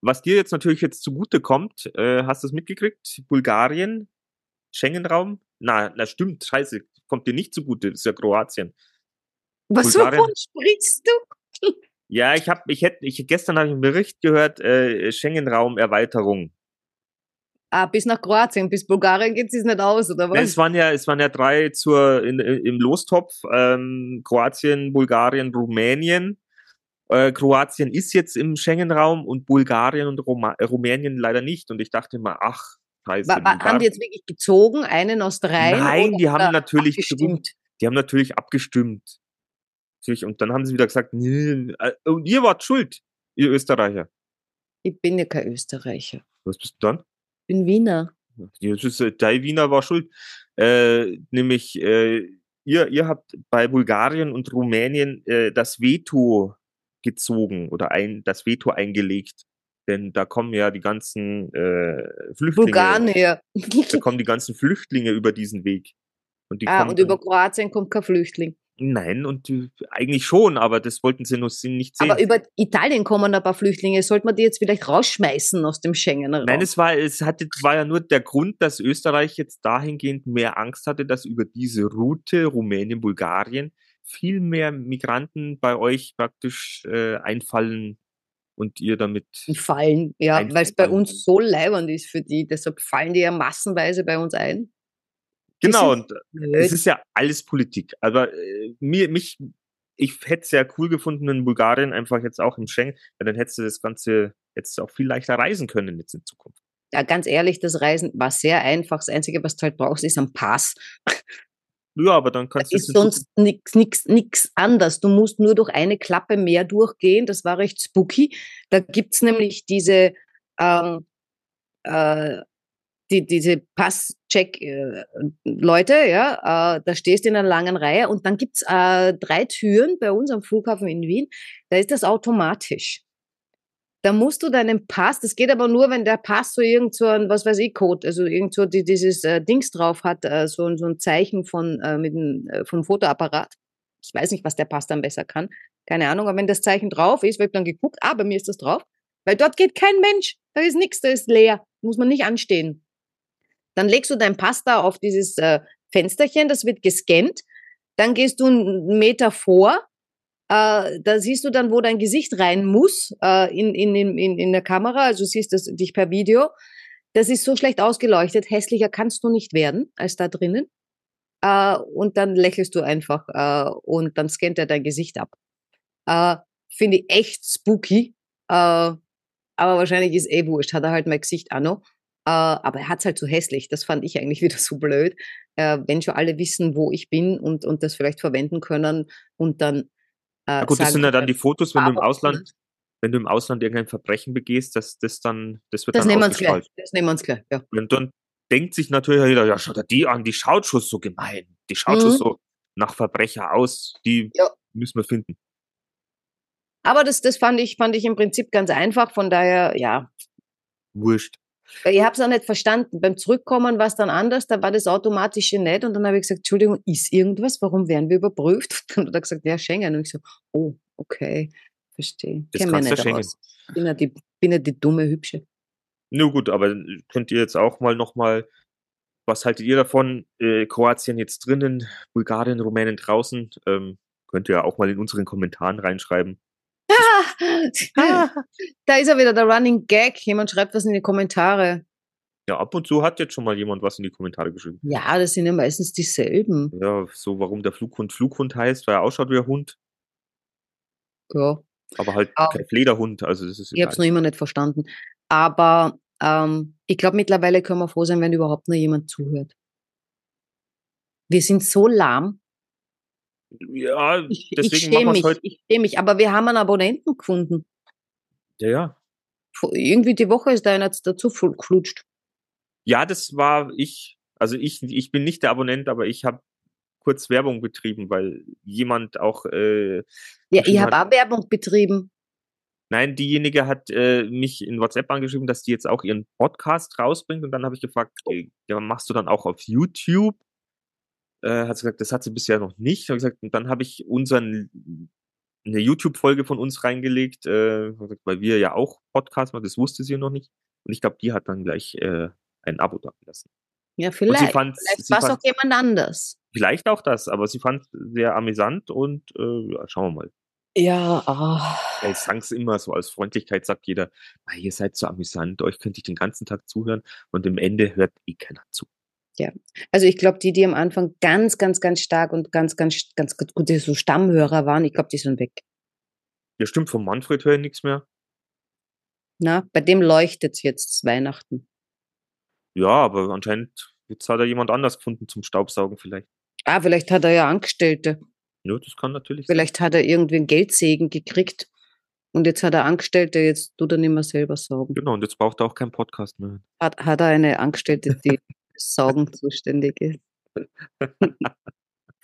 was dir jetzt natürlich jetzt zugute kommt, äh, hast du es mitgekriegt? Bulgarien, Schengen-Raum? Na, na stimmt, scheiße, kommt dir nicht zugute, das ist ja Kroatien. Was Bulgarien- wovon sprichst du? Ja, ich habe, ich hätte, ich gestern habe ich einen Bericht gehört, äh, Schengen-Raum-Erweiterung. Ah, bis nach Kroatien, bis Bulgarien geht es nicht aus, oder Ja, was? Es waren ja, es waren ja drei zur in, im Lostopf: ähm, Kroatien, Bulgarien, Rumänien. Äh, Kroatien ist jetzt im Schengen-Raum und Bulgarien und Roma äh, Rumänien leider nicht. Und ich dachte mal, ach, scheiße. Wa- wa- haben die jetzt wirklich gezogen, einen aus dreien? Nein, die haben natürlich abgestimmt. Die haben natürlich abgestimmt. Und dann haben sie wieder gesagt, nee, äh, und ihr wart schuld, ihr Österreicher. Ich bin ja kein Österreicher. Was bist du dann? Ich bin Wiener. Äh, der Wiener war schuld. Äh, nämlich, äh, ihr, ihr habt bei Bulgarien und Rumänien äh, das Veto gezogen oder ein, das Veto eingelegt. Denn da kommen ja die ganzen äh, Flüchtlinge. Bulgarien. Da kommen die ganzen Flüchtlinge über diesen Weg. Und ah, und über Kroatien kommt kein Flüchtling. Nein, und die, eigentlich schon, aber das wollten sie nur nicht sehen. Aber über Italien kommen ein paar Flüchtlinge. Sollte man die jetzt vielleicht rausschmeißen aus dem Schengen-Raum? Nein, es war, es hatte, war ja nur der Grund, dass Österreich jetzt dahingehend mehr Angst hatte, dass über diese Route Rumänien, Bulgarien viel mehr Migranten bei euch praktisch äh, einfallen und ihr damit. Die fallen, ja, weil es bei uns so leibernd ist für die. Deshalb fallen die ja massenweise bei uns ein. Genau, und blöd. es ist ja alles Politik. Aber äh, mir, mich, ich hätte es ja cool gefunden, wenn Bulgarien einfach jetzt auch im Schengen, weil dann hättest du das Ganze jetzt auch viel leichter reisen können jetzt in Zukunft. ja, ganz ehrlich, das Reisen war sehr einfach. Das Einzige, was du halt brauchst, ist ein Pass. Ja, aber dann Da kannst du es ist in sonst nix, nix, nix anders. Du musst nur durch eine Klappe mehr durchgehen. Das war recht spooky. Da gibt's nämlich diese, ähm, äh, die, diese Pass-Check-Leute, ja, äh, da stehst du in einer langen Reihe und dann gibt's äh, drei Türen bei uns am Flughafen in Wien. Da ist das automatisch. da musst du deinen Pass, das geht aber nur, wenn der Pass so irgend so ein, was weiß ich, Code, also irgend so die, dieses äh, Dings drauf hat, äh, so, so ein Zeichen von, äh, mit dem, äh, vom Fotoapparat. Ich weiß nicht, was der Pass dann besser kann. Keine Ahnung, aber wenn das Zeichen drauf ist, wird dann geguckt, ah, bei mir ist das drauf. Weil dort geht kein Mensch, da ist nichts, da ist leer, muss man nicht anstehen. Dann legst du deinen Pass da auf dieses äh, Fensterchen, das wird gescannt. Dann gehst du einen Meter vor, äh, da siehst du dann, wo dein Gesicht rein muss äh, in, in, in, in der Kamera. Also siehst du dich per Video. Das ist so schlecht ausgeleuchtet. Hässlicher kannst du nicht werden als da drinnen. Äh, und dann lächelst du einfach äh, und dann scannt er dein Gesicht ab. Äh, Finde ich echt spooky. Aber wahrscheinlich ist eh wurscht. Hat er halt mein Gesicht auch noch. Äh, aber er hat's halt so hässlich. Das fand ich eigentlich wieder so blöd. Äh, wenn schon alle wissen, wo ich bin und, und das vielleicht verwenden können und dann äh, gut, das sind ja dann die Fotos, wenn du im Ausland, wenn du im Ausland irgendein Verbrechen begehst, das, das dann, das wird das dann nehmen uns gleich. Das nehmen wir uns gleich, ja. Und dann denkt sich natürlich jeder, ja, schaut er die an, die schaut schon so gemein, die schaut mhm. schon so nach Verbrecher aus, die ja. müssen wir finden. Aber das, das fand ich, fand ich im Prinzip ganz einfach, von daher, ja. Wurscht. Ich habe es auch nicht verstanden. Beim Zurückkommen war es dann anders, da war das automatische nicht und dann habe ich gesagt, Entschuldigung, ist irgendwas? Warum werden wir überprüft? Und dann hat er gesagt, ja, Schengen. Und ich so, oh, okay, verstehe. Das Kenn kannst nicht aus. Bin ja, die, bin ja die dumme Hübsche. Na gut, aber könnt ihr jetzt auch mal nochmal, was haltet ihr davon? Äh, Kroatien jetzt drinnen, Bulgarien, Rumänien draußen? Ähm, könnt ihr auch mal in unseren Kommentaren reinschreiben. Ah, da ist er wieder, der Running Gag. Jemand schreibt was in die Kommentare. Ja, ab und zu hat jetzt schon mal jemand was in die Kommentare geschrieben. Ja, das sind ja meistens dieselben. Ja, so warum der Flughund Flughund heißt, weil er ausschaut wie ein Hund. Ja. Aber halt ah. kein Flederhund, also das ist Ich habe es noch immer nicht verstanden. Aber ähm, ich glaube, mittlerweile können wir froh sein, wenn überhaupt nur jemand zuhört. Wir sind so lahm. Ja, ich, deswegen ich machen wir heute. Ich schäme mich, aber wir haben einen Abonnenten gefunden. Ja, ja. Irgendwie die Woche ist da einer dazu geflutscht. Ja, das war ich. Also ich, ich bin nicht der Abonnent, aber ich habe kurz Werbung betrieben, weil jemand auch. Äh, ja, ich habe auch Werbung betrieben. Nein, diejenige hat äh, mich in WhatsApp angeschrieben, dass die jetzt auch ihren Podcast rausbringt. Und dann habe ich gefragt, oh. ja, machst du dann auch auf YouTube? Äh, hat sie gesagt, das hat sie bisher noch nicht. Hab gesagt, und dann habe ich unseren eine YouTube-Folge von uns reingelegt, äh, weil wir ja auch Podcast machen, das wusste sie noch nicht. Und ich glaube, die hat dann gleich äh, ein Abo da gelassen. Ja, vielleicht. vielleicht war es auch jemand anders. Vielleicht auch das, aber sie fand es sehr amüsant und äh, ja, schauen wir mal. Ja, ah. Ich sag's immer so als Freundlichkeit, sagt jeder, ihr seid so amüsant, euch könnte ich den ganzen Tag zuhören und im Ende hört eh keiner zu. Ja, also ich glaube, die, die am Anfang ganz, ganz, ganz stark und ganz, ganz, ganz gute so Stammhörer waren, ich glaube, die sind weg. Ja, stimmt, von Manfred höre ich nichts mehr. Na, bei dem leuchtet es jetzt Weihnachten. Ja, aber anscheinend, jetzt hat er jemand anders gefunden zum Staubsaugen vielleicht. Ah, vielleicht hat er ja Angestellte. Ja, das kann natürlich Vielleicht sein. hat er irgendwie einen Geldsegen gekriegt und jetzt hat er Angestellte, jetzt tut er nicht mehr selber saugen. Genau, und jetzt braucht er auch keinen Podcast mehr. Hat, hat er eine Angestellte, die Saugen zuständig ist.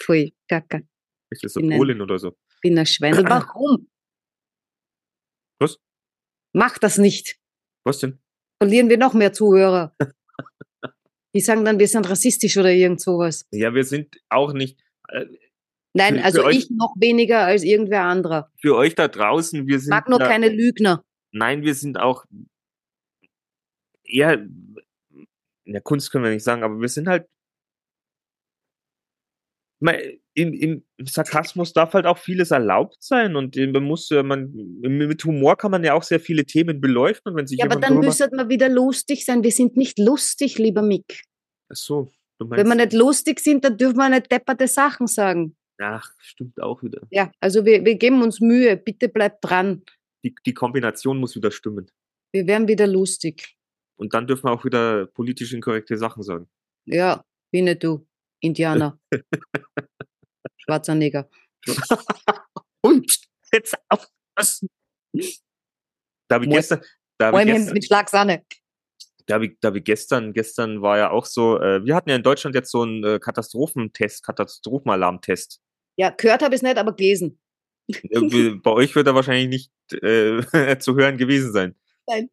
Pfui, Kacke. Ist das so Polin oder so? Bin ein Schwein. Warum? Was? Mach das nicht. Was denn? Verlieren wir noch mehr Zuhörer. Die sagen dann, wir sind rassistisch oder irgend sowas. Ja, wir sind auch nicht. Äh, Nein, für, also für ich noch weniger als irgendwer anderer. Für euch da draußen, wir sind. Mag nur da, keine Lügner. Nein, wir sind auch eher in der Kunst können wir nicht sagen, aber wir sind halt im, im Sarkasmus darf halt auch vieles erlaubt sein und man muss man mit Humor kann man ja auch sehr viele Themen beleuchten und wenn sich ja, aber dann müsste man wieder lustig sein. Wir sind nicht lustig, lieber Mick. Ach so, du meinst, wenn wir nicht lustig sind, dann dürfen wir nicht depperte Sachen sagen. Ach, stimmt auch wieder. Ja, also wir, wir geben uns Mühe. Bitte bleibt dran. Die, die Kombination muss wieder stimmen. Wir werden wieder lustig. Und dann dürfen wir auch wieder politisch inkorrekte Sachen sagen. Ja, wie nicht du. Indianer. Schwarzer Neger. Und jetzt auf was? Da habe ich gestern. Da hab ich gestern mit Schlagsahne. Da habe ich, da hab ich gestern, gestern war ja auch so, äh, wir hatten ja in Deutschland jetzt so einen äh, Katastrophentest, Katastrophenalarmtest. Ja, gehört habe ich es nicht, aber gelesen. Bei euch wird er wahrscheinlich nicht äh, zu hören gewesen sein. Nein.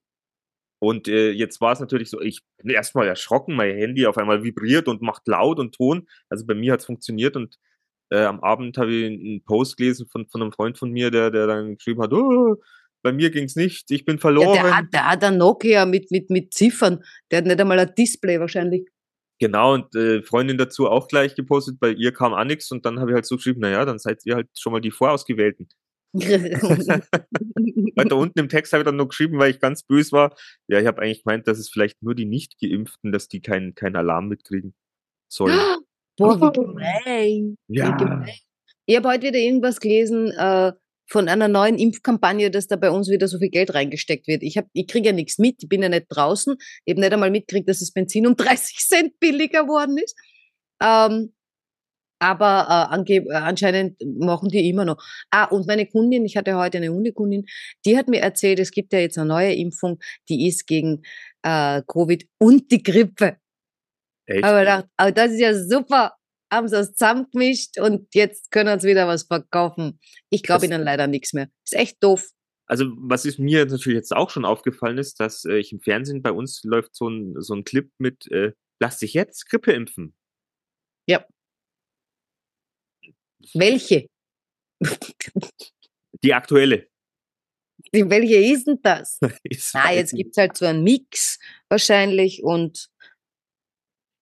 Und äh, jetzt war es natürlich so, ich bin erstmal erschrocken, mein Handy auf einmal vibriert und macht laut und Ton. Also bei mir hat es funktioniert und äh, am Abend habe ich einen Post gelesen von, von einem Freund von mir, der, der dann geschrieben hat, oh, bei mir ging's nicht, ich bin verloren. Ja, der, hat, der hat ein Nokia mit, mit, mit Ziffern. Der hat nicht einmal ein Display wahrscheinlich. Genau, und äh, Freundin dazu auch gleich gepostet, bei ihr kam auch nichts und dann habe ich halt so geschrieben, naja, dann seid ihr halt schon mal die Vorausgewählten. Weiter unten im Text habe ich dann noch geschrieben, weil ich ganz böse war. Ja, ich habe eigentlich gemeint, dass es vielleicht nur die Nicht-Geimpften, dass die keinen kein Alarm mitkriegen sollen. Boah, wie gemein. Ja. Wie gemein. Ich habe heute wieder irgendwas gelesen äh, von einer neuen Impfkampagne, dass da bei uns wieder so viel Geld reingesteckt wird. Ich, hab, ich kriege ja nichts mit, ich bin ja nicht draußen. Ich habe nicht einmal mitgekriegt, dass das Benzin um 30 Cent billiger geworden ist. Ähm, aber äh, äh, anscheinend machen die immer noch. Ah, und meine Kundin, ich hatte heute eine Hundekundin, die hat mir erzählt, es gibt ja jetzt eine neue Impfung, die ist gegen äh, Covid und die Grippe. Echt? Aber, gedacht, aber das ist ja super. Haben sie es zusammengemischt und jetzt können sie wieder was verkaufen. Ich glaube Das- ihnen leider nichts mehr. Ist echt doof. Also, was ist mir natürlich jetzt auch schon aufgefallen ist, dass äh, ich im Fernsehen bei uns läuft so ein, so ein Clip mit, äh, lass dich jetzt Grippe impfen. Welche? Die aktuelle. Die- Welche ist denn das? Ist Ah, jetzt weiß gibt's halt so einen Mix wahrscheinlich und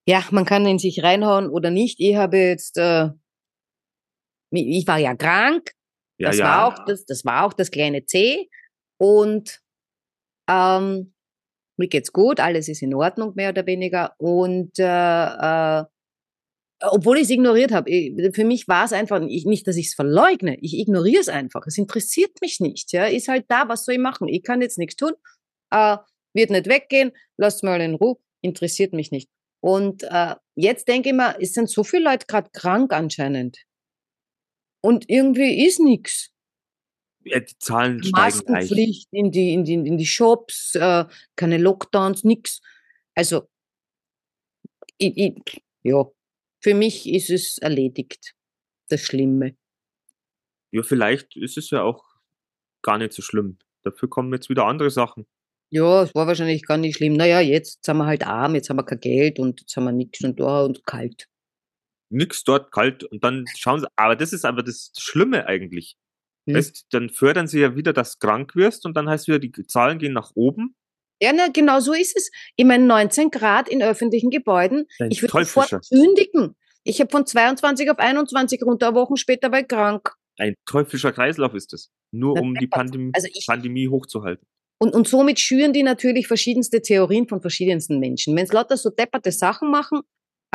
ja, man kann in sich reinhauen oder nicht. Ich habe jetzt, äh, ich war ja krank, Ja, das ja. war auch das, das war auch das kleine C und ähm, mir geht's gut, alles ist in Ordnung mehr oder weniger und äh, äh, obwohl ich es ignoriert habe, ich- für mich war es einfach ich, nicht, dass ich es verleugne, ich ignoriere es einfach. Es interessiert mich nicht, ja, ist halt da, was soll ich machen? Ich kann jetzt nichts tun, äh, wird nicht weggehen, lasst mal in Ruhe, interessiert mich nicht. Und äh, jetzt denke ich mir, es sind so viele Leute gerade krank anscheinend. Und irgendwie ist nix. Ja, die Zahlen steigen gleich. Maskenpflicht in die, in die, in die Shops, äh, keine Lockdowns, nix. Also, ich, ich, ja, für mich ist es erledigt. Das Schlimme. Ja, vielleicht ist es ja auch gar nicht so schlimm. Dafür kommen jetzt wieder andere Sachen. Ja, es war wahrscheinlich gar nicht schlimm. Naja, jetzt sind wir halt arm, jetzt haben wir kein Geld und jetzt haben wir nichts und da und kalt. Nix dort kalt und dann schauen sie, aber das ist aber das Schlimme eigentlich. Hm. Weißt, dann fördern sie ja wieder, dass du krank wirst und dann heißt wieder, die Zahlen gehen nach oben. Ja, na, genau so ist es. Ich meine, 19 Grad in öffentlichen Gebäuden. Ein Ich würde sofort kündigen. Ich habe von 22 auf 21 runter, Wochen später war ich krank. ein teuflischer Kreislauf ist es. Nur Na, um die. Pandemie, Also ich, Pandemie hochzuhalten. und, und somit schüren die natürlich verschiedenste Theorien von verschiedensten Menschen. Wenn es lauter so depperte Sachen machen,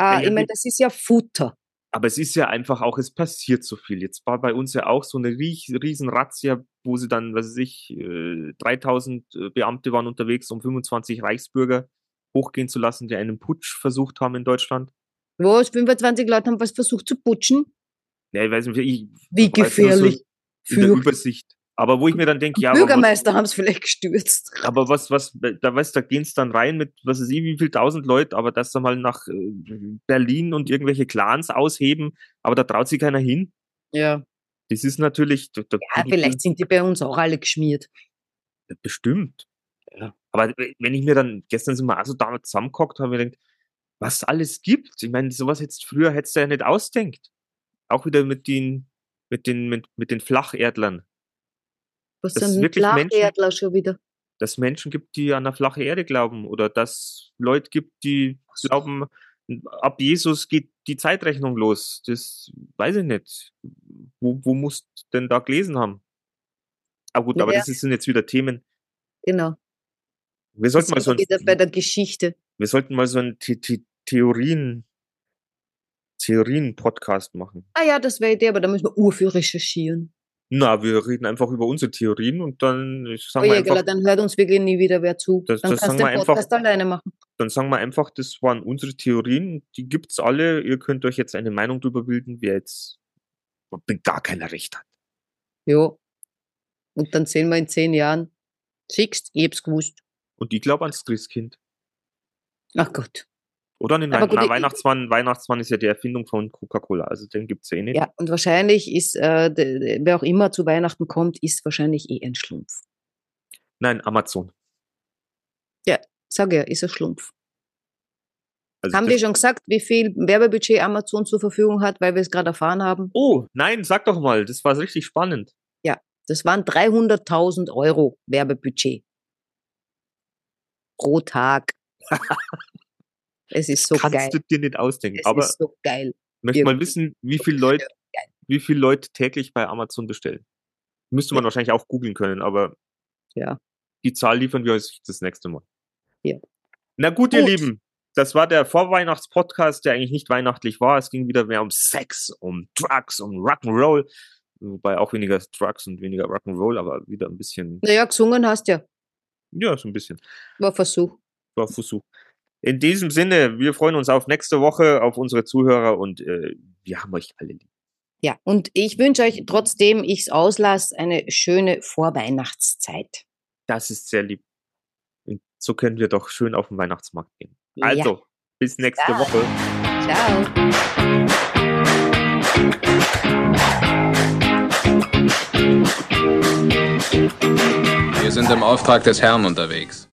äh, Ja, ich meine, das ist ja Futter. Aber es ist ja einfach auch, es passiert so viel. Jetzt war bei uns ja auch so eine riesen Razzia, wo sie dann, was weiß ich, äh, 3000 äh, Beamte waren unterwegs, um 25 Reichsbürger hochgehen zu lassen, die einen Putsch versucht haben in Deutschland. Was? 25 Leute haben was versucht zu putschen? Ja, ich weiß nicht, ich Wie gefährlich. So in der Übersicht. Aber wo ich mir dann denke, ja, Bürgermeister haben es vielleicht gestürzt. aber was, was, da weißt du, da gehen's dann rein mit, was weiß ich, wie viel tausend Leute, aber das dann mal nach äh, Berlin und irgendwelche Clans ausheben, aber da traut sich keiner hin. Ja. Das ist natürlich, da, da ja, vielleicht sind die bei uns auch alle geschmiert. bestimmt. Ja. Aber wenn ich mir dann, gestern sind wir also damals zusammengehockt, haben wir gedacht, was alles gibt. Ich meine, sowas jetzt früher hättest du ja nicht ausdenkt. Auch wieder mit den, mit den, mit, mit den Flacherdlern. Was Das ist sind wirklich Menschen- schon wieder? dass es Menschen gibt, die an eine flache Erde glauben oder dass Leute gibt, die glauben, ab Jesus geht die Zeitrechnung los. Das weiß ich nicht. Wo, wo musst du denn da gelesen haben? Aber gut, aber Ja. das sind jetzt wieder Themen. Genau. Wir sollten mal so wir wieder bei ein, der Geschichte. wir sollten mal so einen The The Theorien, Theorien-Podcast machen. Ah ja, das wäre Idee, aber da müssen wir urviel recherchieren. Na, wir reden einfach über unsere Theorien und dann ich Oh sagen wir Jägerler, einfach, dann hört uns wirklich nie wieder wer zu. Das- dann das kannst sagen du wir den einfach- Podcast alleine machen. dann sagen wir einfach, das waren unsere Theorien, die gibt's alle. Ihr könnt euch jetzt eine Meinung drüber bilden, wer jetzt gar keiner Recht hat. Ja. Und dann sehen wir in zehn Jahren. Siehst, ich hab's gewusst. Und ich glaube ans Christkind. Ach Gott. Oder Aber gut, na, Weihnachtsmann, Weihnachtsmann ist ja die Erfindung von Coca-Cola, also den gibt's ja eh nicht. Ja, und wahrscheinlich ist, äh, wer auch immer zu Weihnachten kommt, ist wahrscheinlich eh ein Schlumpf. Nein, Amazon. Sag ja, ist ein Schlumpf. Also haben die schon gesagt, wie viel Werbebudget Amazon zur Verfügung hat, weil wir es gerade erfahren haben? Oh, nein, sag doch mal, das war richtig spannend. Das waren 300.000 Euro Werbebudget. Pro Tag. es ist so Kannst geil. du dir nicht ausdenken. Es Aber ist so geil. ich möchte mal wissen, wie viele Leute, wie viele Leute täglich bei Amazon bestellen. Müsste man wahrscheinlich auch googeln können, aber Ja. die Zahl liefern wir uns das nächste Mal. Ja. Na gut, ihr Gut. Lieben, das war der Vorweihnachtspodcast, der eigentlich nicht weihnachtlich war. Es ging wieder mehr um Sex, um Drugs, um Rock'n'Roll. Wobei auch weniger Drugs und weniger Rock'n'Roll, aber wieder ein bisschen, Naja, gesungen hast ja. ja, so ein bisschen. War Versuch. war Versuch. In diesem Sinne, wir freuen uns auf nächste Woche, auf unsere Zuhörer und äh, wir haben euch alle lieb. Ja, und ich wünsche euch, trotzdem ich es auslasse, eine schöne Vorweihnachtszeit. Das ist sehr lieb. Und so können wir doch schön auf den Weihnachtsmarkt gehen. Ja. Also, bis nächste Ja. Woche. Ciao. Wir sind im Auftrag des Herrn unterwegs.